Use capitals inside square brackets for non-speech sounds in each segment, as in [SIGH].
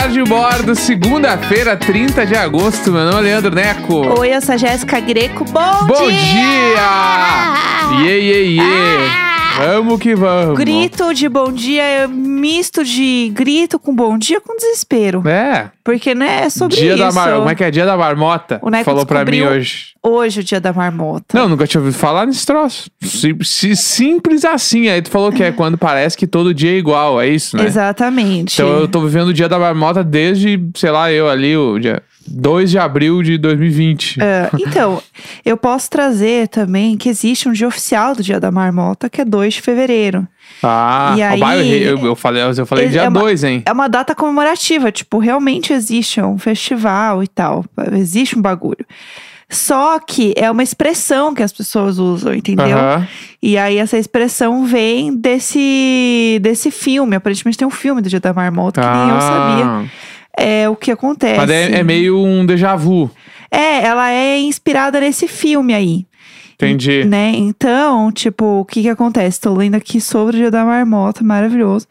Diário de Bordo, segunda-feira, 30 de agosto. Meu nome é Leandro Neco. Oi, eu sou a Jéssica Greco. Bom, Bom dia! dia! Iê, iê, iê! Vamos que vamos. Grito de bom dia é misto de grito com bom dia com desespero. É, Porque, né, é sobre dia isso. da mar... Como é que é? Dia da marmota. O Neco Falou pra mim hoje. Hoje, o dia da marmota. Não, nunca tinha ouvido falar nesse troço. Sim- si- Simples assim. Aí tu falou que é quando parece que todo dia é igual, é isso, né? Exatamente. Então eu tô vivendo o dia da marmota desde, sei lá, eu ali, o dia 2 de abril de 2020. É, então, eu posso trazer também que existe um dia oficial do Dia da Marmota, que é 2 de fevereiro. Ah, E aí- eu, eu falei, eu falei É dia uma- 2, hein? É uma data comemorativa, tipo, realmente existe um festival e tal. Existe um bagulho. Só que é uma expressão que as pessoas usam, entendeu? Aham. E aí essa expressão vem desse, desse filme. Aparentemente tem um filme do Dia da Marmota que nem eu sabia. Ah, É o que acontece. Mas é, é meio um déjà vu. É, ela é inspirada nesse filme aí. Entendi. Né? Então, tipo, o que que acontece? Estou lendo aqui sobre o Dia da Marmota, maravilhoso.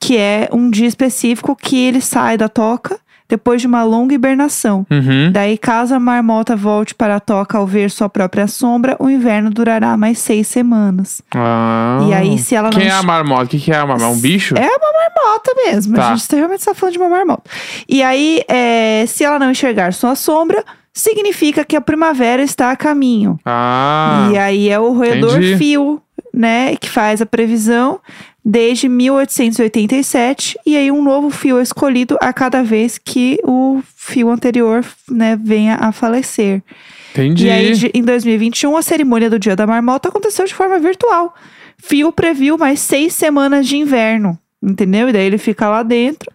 Que é um dia específico que ele sai da toca depois de uma longa hibernação. Uhum. Daí, caso a marmota volte para a toca ao ver sua própria sombra, o inverno durará mais seis semanas. Ah. E aí, se ela não Quem é a marmota? O que, que é a marmota? É um bicho? É uma marmota mesmo. Tá. A gente realmente está falando de uma marmota. E aí, é, se ela não enxergar sua sombra, significa que a primavera está a caminho. Ah. E aí é o roedor entendi. fio, né, que faz a previsão desde 1887 e aí um novo fio é escolhido a cada vez que o fio anterior, né, venha a falecer. Entendi. E aí em 2021 a cerimônia do Dia da Marmota aconteceu de forma virtual. Fio previu mais seis semanas de inverno, entendeu? E daí ele fica lá dentro.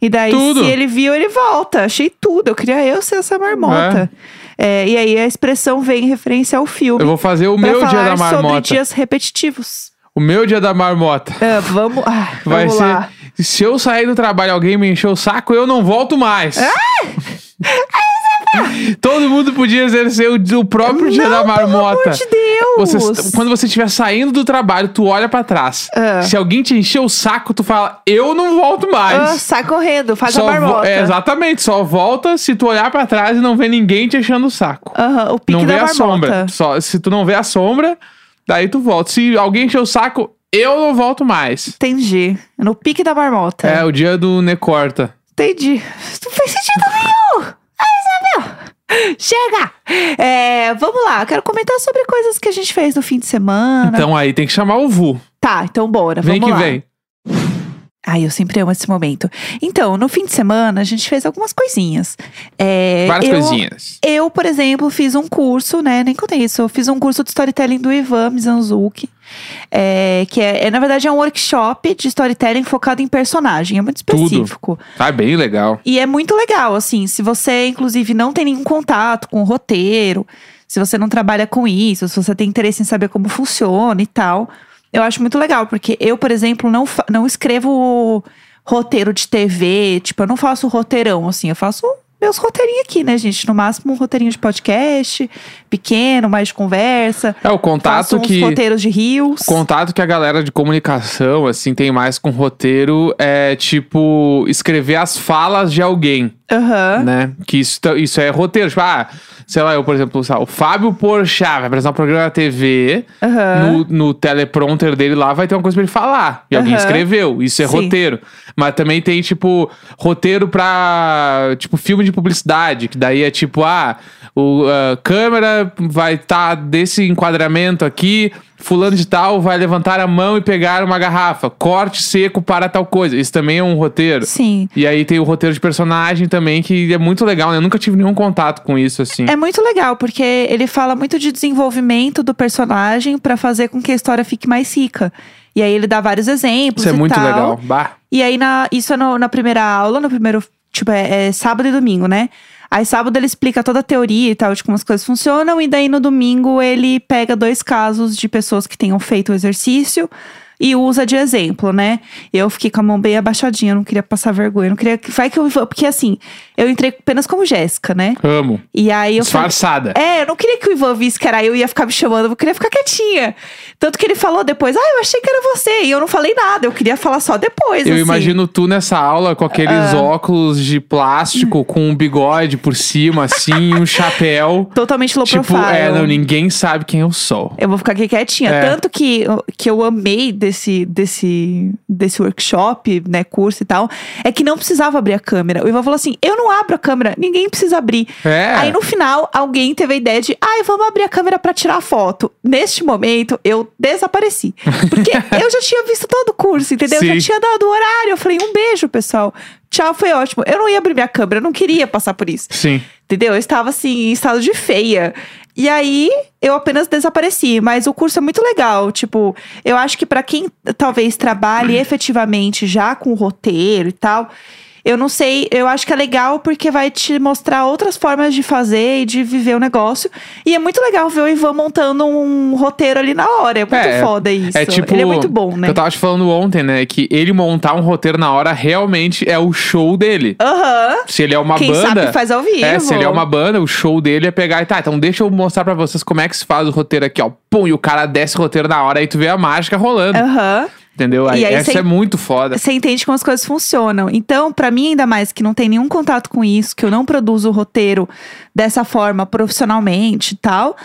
E daí, Tudo. se ele viu, ele volta. Achei tudo. Eu queria eu ser essa marmota. É, e aí a expressão vem em referência ao filme. Eu vou fazer o meu dia falar da sobre marmota. dias repetitivos. O meu dia da marmota. Ah, vamos, ah, [LAUGHS] Vai vamos ser. lá. Se eu sair do trabalho e alguém me encher o saco, eu não volto mais. Ah! [LAUGHS] Todo mundo podia exercer o, o próprio dia da marmota. Pelo amor de Deus. Você- quando você estiver saindo do trabalho, tu olha pra trás. Ah. Se alguém te encher o saco, tu fala, eu não volto mais. Ah, sai correndo, faz Só a marmota. é, exatamente, só volta se tu olhar pra trás e não ver ninguém te enchendo o saco. Aham, o pique não da vê a marmota. sombra. Só, se tu não vê a sombra, daí tu volta. Se alguém encher o saco, eu não volto mais. Entendi. No pique da marmota. É o dia do Necorta. Entendi. Não fez sentido nenhum. Ai, Isabel. Chega! É, vamos lá, eu quero comentar sobre coisas que a gente fez no fim de semana. Então aí tem que chamar o Vu. Tá, então bora, Vem vamos que lá. vem. Ai, eu sempre amo esse momento. Então, no fim de semana, a gente fez algumas coisinhas. É, Várias eu, coisinhas. Eu, por exemplo, fiz um curso, né? Nem contei isso. Eu fiz um curso de storytelling do Ivan Mizanzuki. É, que é, é, na verdade, é um workshop de storytelling focado em personagem. É muito Tudo. específico. Tá bem legal. E é muito legal, assim, se você, inclusive, não tem nenhum contato com o roteiro, se você não trabalha com isso, se você tem interesse em saber como funciona e tal, eu acho muito legal, porque eu, por exemplo, não, não escrevo roteiro de TV, tipo, eu não faço roteirão, assim, eu faço meus roteirinhos aqui, né, gente? No máximo um roteirinho de podcast, pequeno, mais de conversa. É o contato que. roteiros de rios. Contato que a galera de comunicação, assim, tem mais com roteiro é tipo escrever as falas de alguém, Aham. né? Que isso, tá- isso é roteiro. Tipo, ah, sei lá, eu, por exemplo, lá, o Fábio Porchat vai apresentar um programa na TV, Aham. no, no teleprompter dele lá vai ter uma coisa pra ele falar. E alguém Aham. escreveu. Isso é Sim. roteiro. Mas também tem, tipo, roteiro pra. Tipo, filme de publicidade. Que daí é tipo, ah, o a câmera vai estar desse enquadramento aqui. Fulano de tal vai levantar a mão e pegar uma garrafa. Corte seco para tal coisa. Isso também é um roteiro. Sim. E aí tem o roteiro de personagem também, que é muito legal, né? Eu nunca tive nenhum contato com isso, assim. É muito legal, porque ele fala muito de desenvolvimento do personagem pra fazer com que a história fique mais rica. E aí ele dá vários exemplos. Isso é e muito tal. legal. Bah. E aí, na, isso é no- na primeira aula, no primeiro. Tipo, é, é sábado e domingo, né? Aí sábado ele explica toda a teoria e tal, de como as coisas funcionam. E daí no domingo ele pega dois casos de pessoas que tenham feito o exercício. E usa de exemplo, né? Eu fiquei com a mão bem abaixadinha, não queria passar vergonha, não queria. Vai que eu. Porque assim, eu entrei apenas como Jéssica, né? Amo. E aí eu falei. Disfarçada. É, eu não queria que o Ivan visse que era eu e ia ficar me chamando, eu queria ficar quietinha. Tanto que ele falou depois, ah, eu achei que era você. E eu não falei nada, eu queria falar só depois. Eu assim. imagino tu nessa aula com aqueles óculos de plástico [LAUGHS] com um bigode por cima, assim, um chapéu. Totalmente low tipo, profile. é, não, ninguém sabe quem eu sou. Eu vou ficar aqui quietinha. É. Tanto que, que eu amei desse, desse, desse workshop, né, curso e tal, é que não precisava abrir a câmera. O Ivan falou assim: eu não abro a câmera, ninguém precisa abrir. É. Aí no final, alguém teve a ideia de, ai, vamos abrir a câmera pra tirar a foto. Neste momento, eu desapareci. Porque [LAUGHS] eu já tinha visto todo o curso, entendeu? Eu Sim. já tinha dado o horário. Eu falei, um beijo, pessoal. Tchau, foi ótimo. Eu não ia abrir minha câmera, eu não queria passar por isso. Sim. Entendeu? Eu estava assim, em estado de feia. E aí, eu apenas desapareci. Mas o curso é muito legal. Tipo, eu acho que pra quem talvez trabalhe [CLEARS THROAT] efetivamente já com roteiro e tal. Eu não sei, eu acho que é legal porque vai te mostrar outras formas de fazer e de viver o negócio. E é muito legal ver o Ivan montando um roteiro ali na hora. É muito É, foda isso. É tipo. Ele é muito bom, né? Eu tava te falando ontem, né? Que ele montar um roteiro na hora realmente é o show dele. Aham. Se ele é uma Quem banda. sabe faz ao vivo. É, se ele é uma banda, o show dele é pegar e tá, então deixa eu mostrar pra vocês como é que se faz o roteiro aqui, ó. Pum, e o cara desce o roteiro na hora, aí tu vê a mágica rolando. Aham. Entendeu? Aí, aí essa cê- é muito foda. Você entende como as coisas funcionam. Então, pra mim, ainda mais que não tem nenhum contato com isso, que eu não produzo o roteiro dessa forma profissionalmente e tal.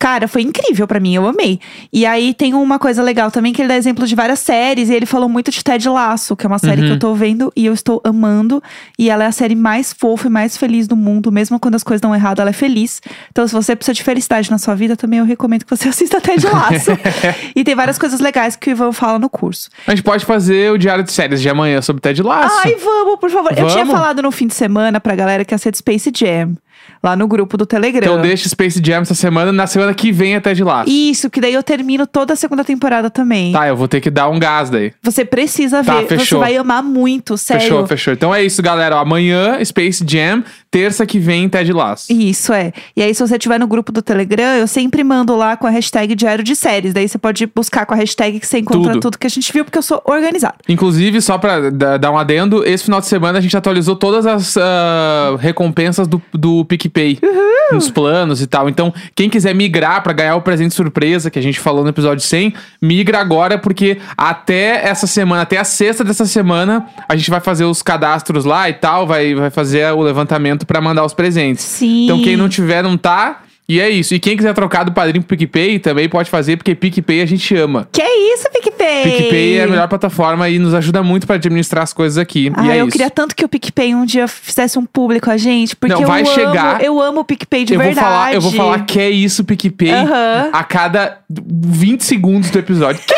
Cara, foi incrível pra mim, eu amei. E aí tem uma coisa legal também, que ele dá exemplo de várias séries, e ele falou muito de Ted Laço, que é uma série Uhum. que eu tô vendo e eu estou amando. E ela é a série mais fofa e mais feliz do mundo, mesmo quando as coisas dão errado, ela é feliz. Então, se você precisa de felicidade na sua vida, também eu recomendo que você [LAUGHS] assista Ted Laço. [LAUGHS] e tem várias coisas legais que o Ivan fala no curso. A gente pode fazer o diário de séries de amanhã sobre Ted Laço. Ai, vamos, por favor. Eu tinha Vamos? falado no fim de semana pra galera que ia ser de Space Jam. Lá no grupo do Telegram. Então deixa Space Jam essa semana, na semana que vem é Ted Laço. Isso, que daí eu termino toda a segunda temporada também. Tá, eu vou ter que dar um gás daí. Você precisa Tá, ver. Você fechou. vai amar muito, sério. Fechou, fechou. Então é isso, galera. Amanhã, Space Jam. Terça que vem, Ted Laço. Isso, é. E aí, se você estiver no grupo do Telegram, eu sempre mando lá com a hashtag Diário de Séries. Daí você pode buscar com a hashtag que você encontra Tudo. tudo, que a gente viu, porque eu sou organizada. Inclusive, só pra da- dar um adendo, esse final de semana a gente atualizou todas as ah, recompensas do, do PicPay. Nos planos e tal. Então, quem quiser migrar pra ganhar o presente surpresa que a gente falou no episódio 100, migra agora, porque até essa semana, até a sexta dessa semana, a gente vai fazer os cadastros lá e tal, vai, vai fazer o levantamento pra mandar os presentes. Sim. Então, quem não tiver, não tá. E é isso. E quem quiser trocar do padrinho pro PicPay também pode fazer, porque PicPay a gente ama. Que é isso, PicPay? PicPay é a melhor plataforma e nos ajuda muito pra administrar as coisas aqui. Ah, e é eu isso. queria tanto que o PicPay um dia fizesse um público a gente, porque Não, eu vai amo, chegar. eu amo o PicPay de eu verdade. vou falar, eu vou falar que é isso PicPay a cada 20 segundos do episódio. que?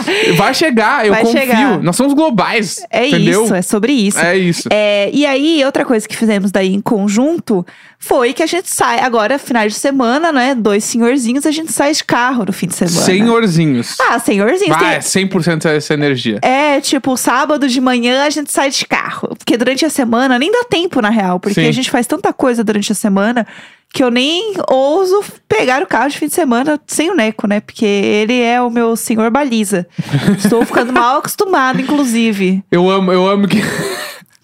[LAUGHS] vai chegar, eu Vai confio. chegar. Nós somos globais, É entendeu? isso, é sobre isso. É isso. É, e aí, outra coisa que fizemos daí em conjunto foi que a gente sai, agora, final de semana, né? Dois senhorzinhos, a gente sai de carro no fim de semana. Senhorzinhos. Ah, senhorzinhos. vai, tem- 100% essa energia. É, tipo, sábado de manhã a gente sai de carro. Porque durante a semana nem dá tempo, na real. Porque Sim. a gente faz tanta coisa durante a semana que eu nem ouso pegar o carro de fim de semana sem o Neco, né? Porque ele é o meu senhor baliza. Estou ficando [LAUGHS] mal acostumado, inclusive. Eu amo, eu amo que.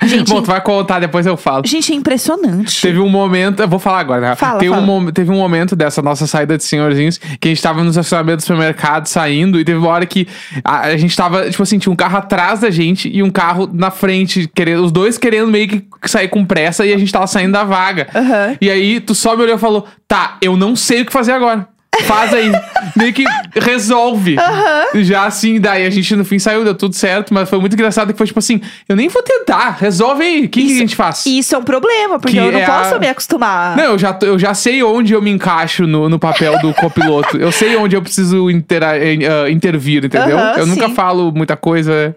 Gente, Bom, tu vai contar, depois eu falo. gente, é impressionante. Teve um momento, eu vou falar agora, né? Fala, Teve, fala. Um, teve um momento dessa nossa saída de senhorzinhos que a gente tava no estacionamento do supermercado saindo e teve uma hora que a, a gente tava, tipo assim, tinha um carro atrás da gente e um carro na frente, querendo, os dois querendo meio que sair com pressa e a gente tava saindo da vaga. Aham. E aí tu só me olhou e falou: tá, eu não sei o que fazer agora. Faz aí. meio que resolve. Já assim, daí a gente no fim saiu, deu tudo certo, mas foi muito engraçado que foi tipo assim: eu nem vou tentar, resolve aí. O que, que a gente faz? Isso é um problema, porque Que eu não é posso a- me acostumar. Não, eu já, eu já sei onde eu me encaixo no, no papel do copiloto. eu sei onde eu preciso intera- eh, intervir, entendeu? Aham, eu nunca sim. falo muita coisa.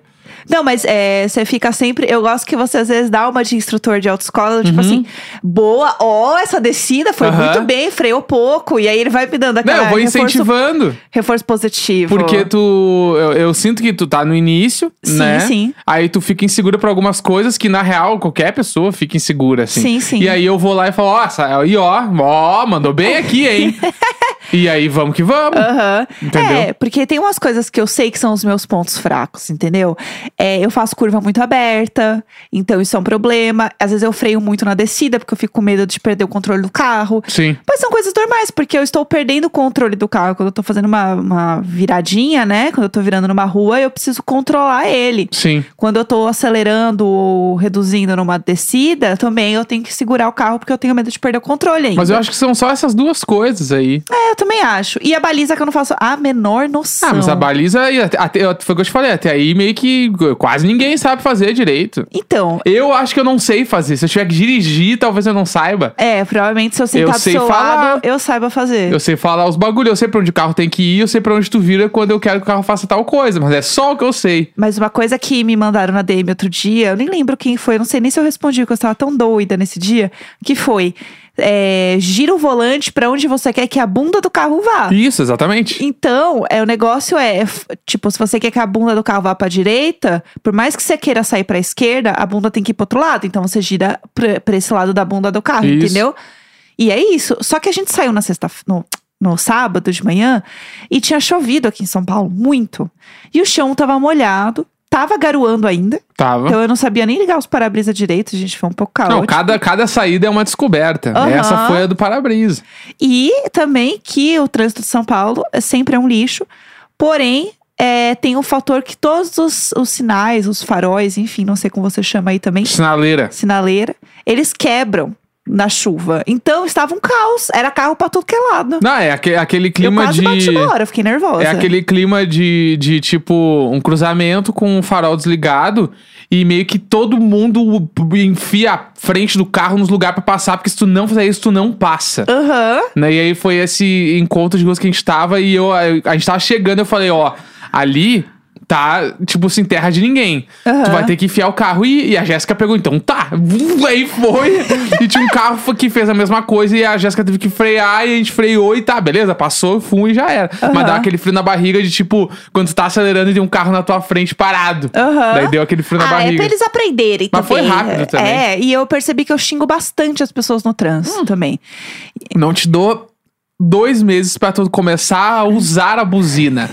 Não, mas é, você fica sempre. Eu gosto que você às vezes dá uma de instrutor de autoescola, tipo assim, boa, ó, essa descida foi Uhum. Muito bem, freou pouco. E aí ele vai me dando Não, aquela eu vou reforço, incentivando. reforço positivo. Porque tu. Eu, eu sinto que tu tá no início, Sim, né? sim. Aí tu fica insegura por algumas coisas que, na real, qualquer pessoa fica insegura, assim. Sim, sim. E aí eu vou lá e falo, ó, aí ó, ó, mandou bem aqui, hein? [LAUGHS] E aí, vamos que vamos. Aham. Entendeu? É, porque tem umas coisas que eu sei que são os meus pontos fracos, entendeu? É, eu faço curva muito aberta, então isso é um problema. Às vezes eu freio muito na descida, porque eu fico com medo de perder o controle do carro. Sim. Mas são coisas normais, porque eu estou perdendo o controle do carro. Quando eu tô fazendo uma, uma viradinha, né? Quando eu tô virando numa rua, eu preciso controlar ele. Sim. Quando eu tô acelerando ou reduzindo numa descida, também eu tenho que segurar o carro, porque eu tenho medo de perder o controle ainda. Mas eu acho que são só essas duas coisas aí. É, eu também acho. E a baliza que eu não faço a menor noção. Ah, mas a baliza, até, até- foi o que eu te falei, até aí meio que quase ninguém sabe fazer direito. Então, Eu acho que eu não sei fazer. Se eu tiver que dirigir, talvez eu não saiba. é, provavelmente se eu sentar Eu do sei seu falar. lado, eu saiba fazer. Eu sei falar os bagulhos, eu sei pra onde o carro tem que ir, eu sei pra onde tu vira quando eu quero que o carro faça tal coisa, mas é só o que eu sei. Mas uma coisa que me mandaram na DM outro dia, eu nem lembro quem foi, eu não sei nem se eu respondi, porque eu estava tão doida nesse dia, que foi: é, gira o volante pra onde você quer que a bunda do carro vá. Isso, exatamente. Então, é, o negócio é, tipo, se você quer que a bunda do carro vá pra direita, por mais que você queira sair pra esquerda, a bunda tem que ir pro outro lado. Então você gira pra, pra esse lado da bunda do carro, Isso. entendeu? E é isso. Só que a gente saiu na sexta, no, no sábado de manhã e tinha chovido aqui em São Paulo, muito. E o chão tava molhado, tava garoando ainda. Tava. Então eu não sabia nem ligar os para-brisa direito, a gente foi um pouco caótico. Não, cada, cada saída é uma descoberta. Aham. Essa foi a do para-brisa. E também que o trânsito de São Paulo é sempre é um lixo. Porém, é, tem um fator que todos os, os sinais, os faróis, enfim, não sei como você chama aí também, Sinaleira. sinaleira, eles quebram na chuva. Então estava um caos. Era carro pra tudo que é lado. Não, é aque- aquele Eu clima quase de. bati eu fiquei nervosa. É aquele clima de, de, tipo, um cruzamento com o farol desligado e meio que todo mundo enfia a frente do carro nos lugares pra passar, porque se tu não fizer isso, tu não passa. Aham. Né? E aí foi esse encontro de ruas que a gente tava e eu, a gente tava chegando eu falei, ó, ali tá, tipo assim, terra de ninguém. Aham. Tu vai ter que enfiar o carro. E, e a Jéssica pegou, então tá. [LAUGHS] Aí foi. e tinha um carro que fez a mesma coisa e a Jéssica teve que frear e a gente freou e tá, beleza, passou, fui e já era. Mas Aham. dá aquele frio na barriga de tipo, quando tu tá acelerando e tem um carro na tua frente parado. Aham. Daí deu aquele frio na Ah, é barriga. pra eles aprenderem Mas foi também. rápido também. É, e eu percebi que eu xingo bastante as pessoas no trânsito Hum. também. Não te dou dois meses pra tu começar a usar a buzina.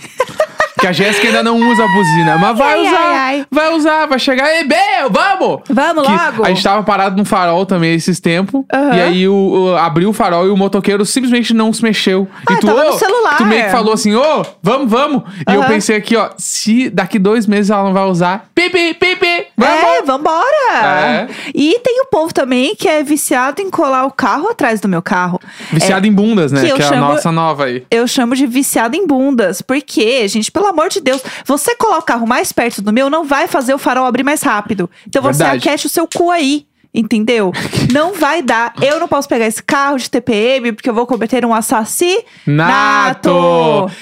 Que a Jéssica ainda não usa a buzina. Mas vai Ai, usar. ai, ai. Vai usar, vai chegar. Ei, Bel, vamos! Vamos Que logo! A gente tava parado no farol também esses tempos. Aham. E aí o, o- abriu o farol e o motoqueiro simplesmente não se mexeu. Ah, e tu, tava no "Ô", celular. Tu meio que falou assim, ô, vamos, vamos. E eu pensei aqui, ó, se daqui dois meses ela não vai usar, pipi, pipi, vamos! É, vambora! É. E tem o povo também que é viciado em colar o carro atrás do meu carro. Viciado em bundas, né? que Que, é a chamo- nossa nova aí. Eu chamo de viciado em bundas. Porque, gente, pelo amor de Deus, você colar o carro mais perto do meu não vai fazer o farol abrir mais rápido. Então você Verdade. aquete o seu cu aí. Entendeu? [LAUGHS] não vai dar. Eu não posso pegar esse carro de TPM porque eu vou cometer um assassinato.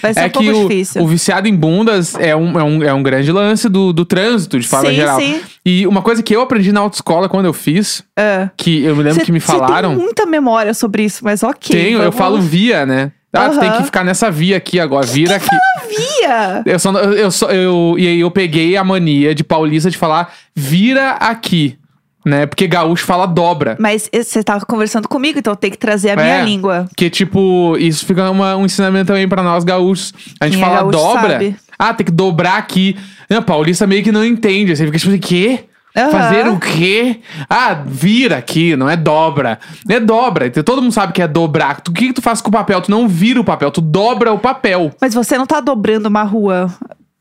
Vai ser é um pouco o, difícil. o viciado em bundas é um, é um, é um grande lance do, do trânsito, de forma Sim, geral. sim. E uma coisa que eu aprendi na autoescola quando eu fiz, Ah. que eu me lembro Cê- que me falaram. tem muita memória sobre isso, mas ok. Tenho, eu vamos- falo via, né? Ah, tu tem que ficar nessa via aqui agora, vira aqui. Via! Eu só, eu, eu, só- eu, e aí eu peguei a mania de paulista de falar vira aqui, né? Porque gaúcho fala dobra. Mas você tava conversando comigo, então eu tenho que trazer a minha É. língua. Que, tipo, isso fica uma- um ensinamento também pra nós gaúchos. A gente Quem é fala gaúcho dobra. sabe. Ah, tem que dobrar aqui. Não, paulista meio que não entende. Você fica tipo assim, quê? Aham. Fazer o quê? Ah, vira aqui, não é dobra. É dobra. Todo mundo sabe que é dobrar. O que, que tu faz com o papel? Tu não vira o papel, tu dobra o papel. Mas você não tá dobrando uma rua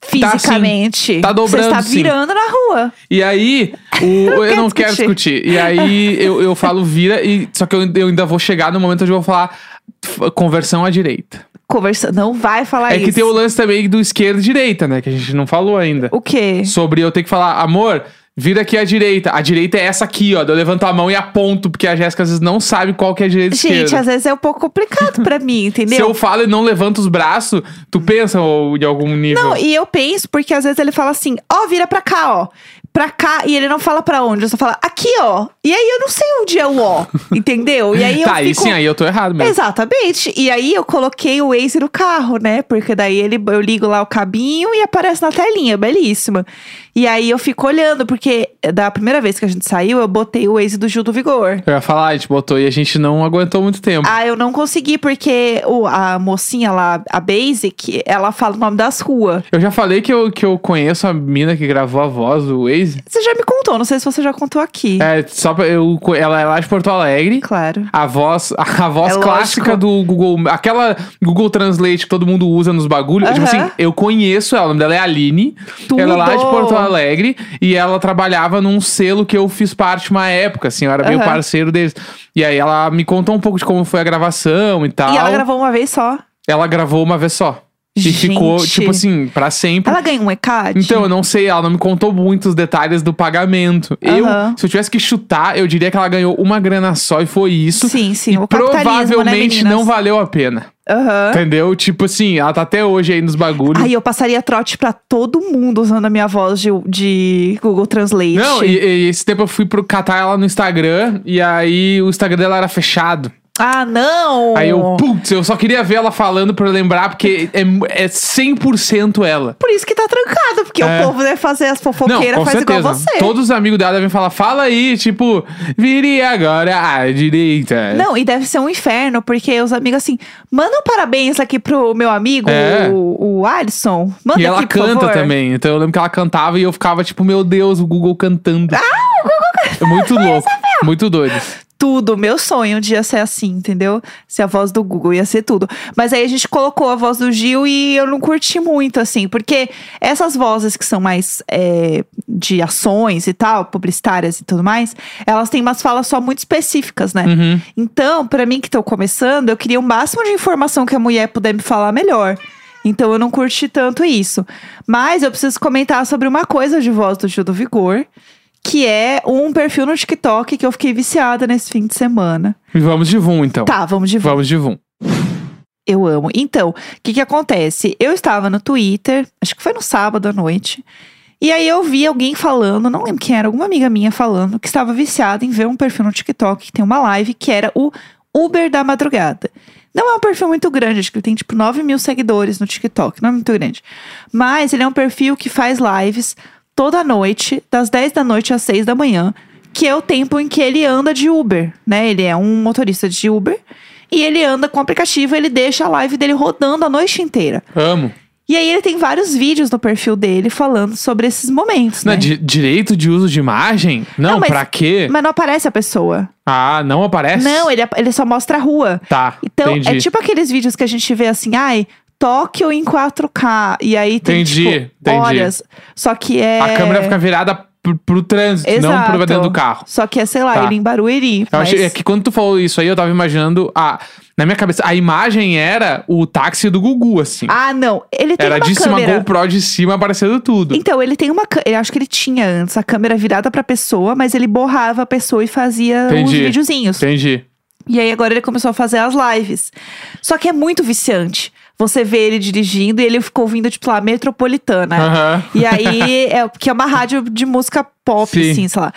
fisicamente. sim. Tá dobrando, Você está sim. virando na rua. E aí, o, [LAUGHS] eu, quero não quero discutir. E aí, eu, eu falo vira, e só que eu, eu ainda vou chegar no momento onde eu vou falar conversão à direita. Conversa, não vai falar É isso. que tem o lance também do esquerda e direita, né? Que a gente não falou ainda. O quê? Sobre eu ter que falar, amor, vira aqui à direita. A direita é essa aqui, ó. Eu levanto a mão e aponto, porque a Jéssica às vezes não sabe qual que é a direita e Gente, esquerda. às vezes é um pouco complicado pra mim, [LAUGHS] Se entendeu? eu falo e não levanto os braços, tu pensa ou, de algum nível. Não, e eu penso, porque às vezes ele fala assim, ó, vira pra cá, ó. Pra cá e ele não fala pra onde, ele só fala aqui, ó. E aí eu não sei onde é o ó, [LAUGHS] entendeu? E aí eu tá, aí fico... sim, aí eu tô errado mesmo. Exatamente. E aí eu coloquei o Waze no carro, né? Porque daí ele, eu ligo lá o cabinho e aparece na telinha, belíssima. E aí eu fico olhando, porque da primeira vez que a gente saiu, eu botei o Waze do Gil do Vigor. Eu ia falar, a gente botou e a gente não aguentou muito tempo. Ah, eu não consegui, porque o, a mocinha lá, a Basic, ela fala o nome das ruas. Eu já falei que eu, que eu conheço a mina que gravou a voz do Waze. Você já me contou, não sei se você já contou aqui. É, só pra, eu, ela é lá de Porto Alegre. Claro. A voz, [LAUGHS] a voz É clássica lógico. do Google, aquela Google Translate que todo mundo usa nos bagulhos. Tipo Aham. assim, eu conheço ela, o nome dela é Aline. Tudo. Ela é lá de Porto Alegre e ela trabalhava num selo que eu fiz parte uma época, assim, eu era meio Aham. parceiro deles. E aí ela me contou um pouco de como foi a gravação e tal. E ela gravou uma vez só. Ela gravou uma vez só. E Gente. ficou, tipo assim, pra sempre. Ela ganhou um ECAD? Então, eu não sei, ela não me contou muitos detalhes do pagamento. Eu, Aham. se eu tivesse que chutar, eu diria que ela ganhou uma grana só e foi isso. Sim, sim. E o né, provavelmente meninas? não valeu a pena. Aham. Entendeu? Tipo assim, ela tá até hoje aí nos bagulhos. Aí eu passaria trote pra todo mundo usando a minha voz de, de Google Translate. Não, e, e esse tempo eu fui pro catar ela no Instagram e aí o Instagram dela era fechado. Ah, não! Aí eu, putz, eu só queria ver ela falando pra lembrar, porque é, é 100% ela. Por isso que tá trancado, porque É. o povo deve fazer as fofoqueiras, faz certeza. igual você. Todos os amigos dela devem falar, fala aí, tipo, vire agora à direita. Não, e deve ser um inferno, porque os amigos assim, manda um parabéns aqui pro meu amigo, É. o, o Alisson. Manda E ela aqui, canta favor. também. Então eu lembro que ela cantava e eu ficava tipo, meu Deus, o Google cantando. Ah, o Google cantando. É muito louco. Muito doido. Tudo, meu sonho um dia ser assim, entendeu? Ser a voz do Google, ia ser tudo. Mas aí a gente colocou a voz do Gil e eu não curti muito, assim, porque essas vozes que são mais é, de ações e tal, publicitárias e tudo mais, elas têm umas falas só muito específicas, né? Uhum. Então, pra mim que tô começando, eu queria o máximo de informação que a mulher puder me falar melhor. Então eu não curti tanto isso. Mas eu preciso comentar sobre uma coisa de voz do Gil do Vigor, que é um perfil no TikTok que eu fiquei viciada nesse fim de semana. E vamos de Vum, então. Tá, vamos de volta. Vamos de Vum. Eu amo. Então, o que que acontece? Eu estava no Twitter, acho que foi no sábado à noite. E aí eu vi alguém falando, não lembro quem era, alguma amiga minha falando, que estava viciada em ver um perfil no TikTok que tem uma live que era o Uber da madrugada. Não é um perfil muito grande, acho que ele tem tipo 9 mil seguidores no TikTok, não é muito grande. Mas ele é um perfil que faz lives toda noite, das 10 da noite às 6 da manhã, que é o tempo em que ele anda de Uber, né? Ele é um motorista de Uber e ele anda com o aplicativo, ele deixa a live dele rodando a noite inteira. Amo. E aí ele tem vários vídeos no perfil dele falando sobre esses momentos, Não, né? é di- direito de uso de imagem? Não, Não, mas- pra quê? Mas não aparece a pessoa. Ah, não aparece? Não, ele, ele só mostra a rua. Tá, Então, entendi. é tipo aqueles vídeos que a gente vê assim, ai, Tóquio em 4K. E aí tem, Entendi, tipo, entendi. horas. Só que é... A câmera fica virada pro, pro trânsito, não Exato. pro dentro do carro. Só que é, sei lá, Tá. ele em Barueri. Mas... achei, é que quando tu falou isso aí, eu tava imaginando. A, na minha cabeça, a imagem era o táxi do Gugu, assim. Ah, não. Ele tem era uma de cima, câmera... GoPro de cima aparecendo tudo. Então, ele tem uma câmera. Eu acho que ele tinha antes a câmera virada pra pessoa, mas ele borrava a pessoa e fazia uns Entendi. videozinhos. Entendi. E aí agora ele começou a fazer as lives. Só que é muito viciante. Você vê ele dirigindo e ele ficou ouvindo, tipo, lá, metropolitana. Aham. E aí, [LAUGHS] é, que é uma rádio de música pop, Sim. assim, sei lá.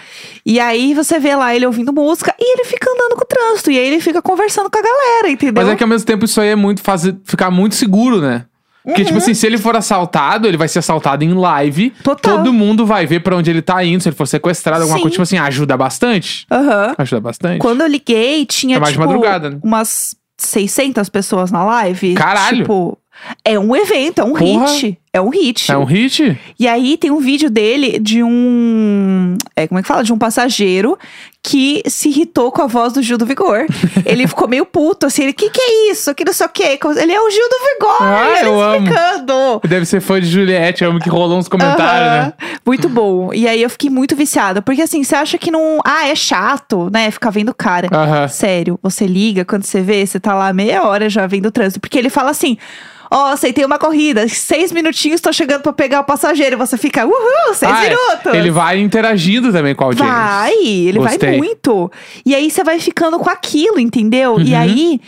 E aí você vê lá ele ouvindo música e ele fica andando com o trânsito. E aí ele fica conversando com a galera, entendeu? Mas é que ao mesmo tempo isso aí é muito fazer ficar muito seguro, né? Porque, Uhum. tipo assim, se ele for assaltado, ele vai ser assaltado em live. Total. Todo mundo vai ver pra onde ele tá indo. Se ele for sequestrado, alguma Sim. coisa, tipo assim, ajuda bastante. Aham. Ajuda bastante. Quando eu liguei, tinha, É mais de tipo, madrugada, né? umas 600 pessoas na live. Caralho. Tipo, é um evento, é um Porra. hit. É um hit. É um hit? E aí tem um vídeo dele de um. É, como é que fala? De um passageiro que se irritou com a voz do Gil do Vigor. [LAUGHS] ele ficou meio puto, assim, ele, que que é isso? Que não sei o quê. Ele é o Gil do Vigor, Ah, ele eu amo. explicando. Deve ser fã de Juliette, eu amo que rolou uns comentários, Aham. né? Muito bom. E aí eu fiquei muito viciada. Porque assim, você acha que não. Ah, é chato, né? Ficar vendo o cara. Aham. Sério, você liga, quando você vê, você tá lá meia hora já vendo o trânsito. Porque ele fala assim. Ó, aceitei uma corrida, seis minutinhos, tô chegando pra pegar o passageiro. E você fica, uhul, seis Ah, é. minutos. Ele vai interagindo também com a audiência. Vai, ele vai Gostei. muito. E aí você vai ficando com aquilo, entendeu? Uhum. E aí,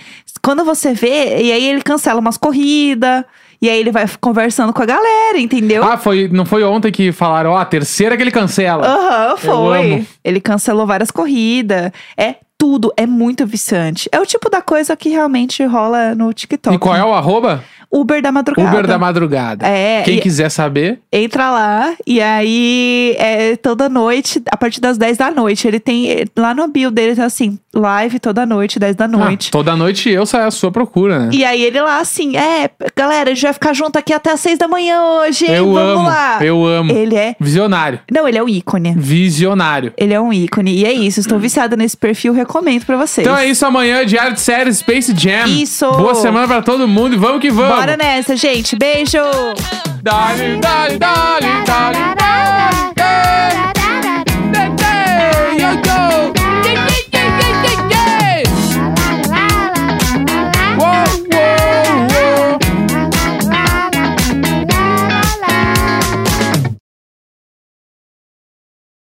quando você vê, e aí ele cancela umas corridas. E aí ele vai conversando com a galera, entendeu? Ah, foi, não foi ontem que falaram, ó, a terceira que ele cancela. Aham, foi. amo. Ele cancelou várias corridas. É tudo, é muito viciante. É o tipo da coisa que realmente rola no TikTok. e qual é o arroba? Uber da madrugada. Uber da madrugada. É, Quem e- quiser saber, Entra lá e aí é toda noite, a partir das 10 da noite. Ele tem. Lá no bio dele tá assim, live toda noite, 10 da noite. ah, toda noite eu saio à sua procura, né? E aí ele lá assim, é, galera, a gente vai ficar junto aqui até as 6 da manhã hoje, hein? eu Vamos amo, lá. eu amo. Ele é. Visionário. Não, ele é o ícone. Visionário. Ele é um ícone. E é isso, estou viciada nesse perfil, recomendo pra vocês. Então é isso amanhã, Diário de Séries Space Jam. Isso. Boa semana pra todo mundo e vamos que vamos. Bora Bora nessa, gente. Beijo! Dali, dale, dale, dale, dale, dale.